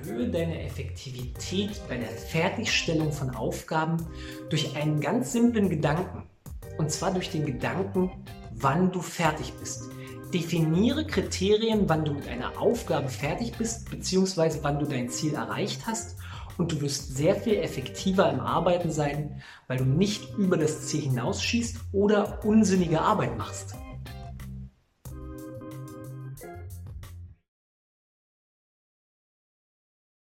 Erhöhe deine Effektivität bei der Fertigstellung von Aufgaben durch einen ganz simplen Gedanken. Und zwar durch den Gedanken, wann du fertig bist. Definiere Kriterien, wann du mit einer Aufgabe fertig bist, beziehungsweise wann du dein Ziel erreicht hast. Und du wirst sehr viel effektiver im Arbeiten sein, weil du nicht über das Ziel hinausschießt oder unsinnige Arbeit machst.